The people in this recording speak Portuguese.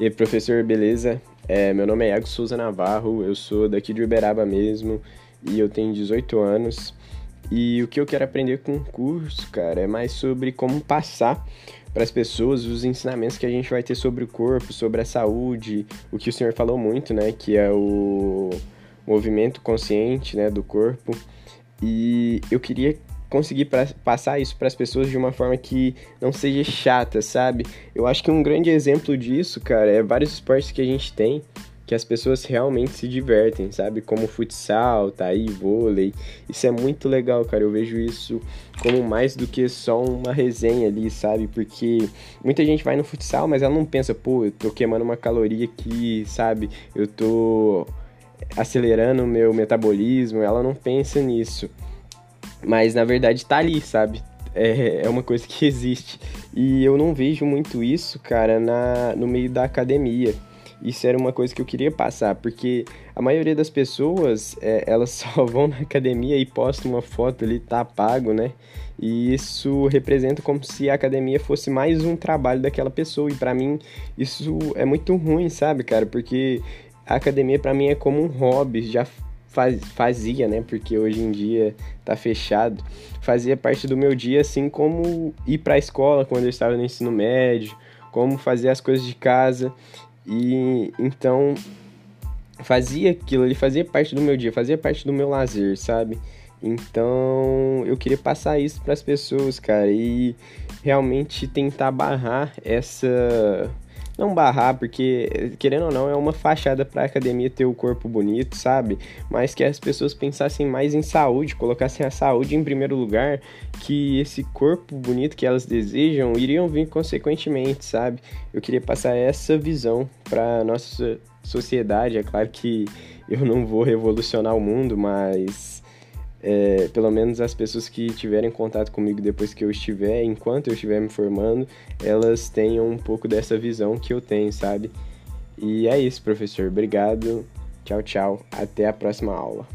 E aí, professor, beleza? É, meu nome é Iago Souza Navarro, eu sou daqui de Uberaba mesmo e eu tenho 18 anos. E o que eu quero aprender com o curso, cara, é mais sobre como passar para as pessoas os ensinamentos que a gente vai ter sobre o corpo, sobre a saúde, o que o senhor falou muito, né, que é o movimento consciente, né, do corpo. E eu queria conseguir pra, passar isso para as pessoas de uma forma que não seja chata, sabe? Eu acho que um grande exemplo disso, cara, é vários esportes que a gente tem que as pessoas realmente se divertem, sabe? Como futsal, tá aí, vôlei. Isso é muito legal, cara. Eu vejo isso como mais do que só uma resenha ali, sabe? Porque muita gente vai no futsal, mas ela não pensa, pô, eu tô queimando uma caloria aqui, sabe? Eu tô acelerando o meu metabolismo. Ela não pensa nisso. Mas na verdade tá ali, sabe? É, é uma coisa que existe. E eu não vejo muito isso, cara, na, no meio da academia. Isso era uma coisa que eu queria passar, porque a maioria das pessoas, é, elas só vão na academia e postam uma foto ali, tá pago, né? E isso representa como se a academia fosse mais um trabalho daquela pessoa. E para mim, isso é muito ruim, sabe, cara? Porque a academia para mim é como um hobby, já faz, fazia, né? Porque hoje em dia tá fechado. Fazia parte do meu dia, assim como ir para a escola quando eu estava no ensino médio, como fazer as coisas de casa. E então fazia aquilo, ele fazia parte do meu dia, fazia parte do meu lazer, sabe? Então eu queria passar isso para as pessoas, cara, e realmente tentar barrar essa não barrar, porque querendo ou não é uma fachada para a academia ter o corpo bonito, sabe? Mas que as pessoas pensassem mais em saúde, colocassem a saúde em primeiro lugar, que esse corpo bonito que elas desejam iriam vir consequentemente, sabe? Eu queria passar essa visão para nossa sociedade, é claro que eu não vou revolucionar o mundo, mas é, pelo menos as pessoas que tiverem contato comigo depois que eu estiver, enquanto eu estiver me formando, elas tenham um pouco dessa visão que eu tenho, sabe? E é isso, professor. Obrigado. Tchau, tchau. Até a próxima aula.